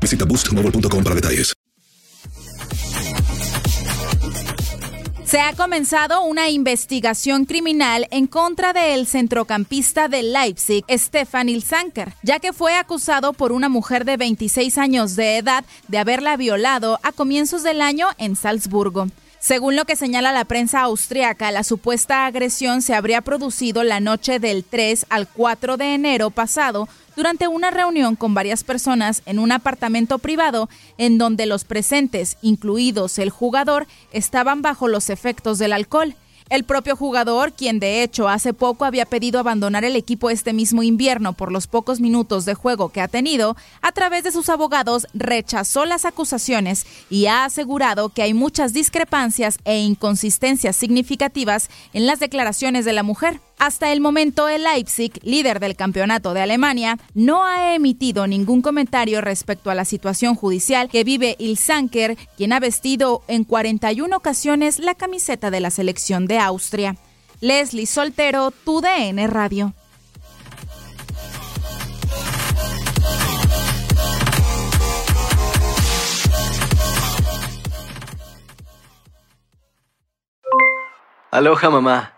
Visita boostmobile.com para detalles. Se ha comenzado una investigación criminal en contra del centrocampista de Leipzig, Stefan Ilsanker, ya que fue acusado por una mujer de 26 años de edad de haberla violado a comienzos del año en Salzburgo. Según lo que señala la prensa austriaca, la supuesta agresión se habría producido la noche del 3 al 4 de enero pasado durante una reunión con varias personas en un apartamento privado en donde los presentes, incluidos el jugador, estaban bajo los efectos del alcohol. El propio jugador, quien de hecho hace poco había pedido abandonar el equipo este mismo invierno por los pocos minutos de juego que ha tenido, a través de sus abogados rechazó las acusaciones y ha asegurado que hay muchas discrepancias e inconsistencias significativas en las declaraciones de la mujer. Hasta el momento, el Leipzig, líder del campeonato de Alemania, no ha emitido ningún comentario respecto a la situación judicial que vive Ilsanker, quien ha vestido en 41 ocasiones la camiseta de la selección de Austria. Leslie Soltero, TUDN Radio. Aloha mamá.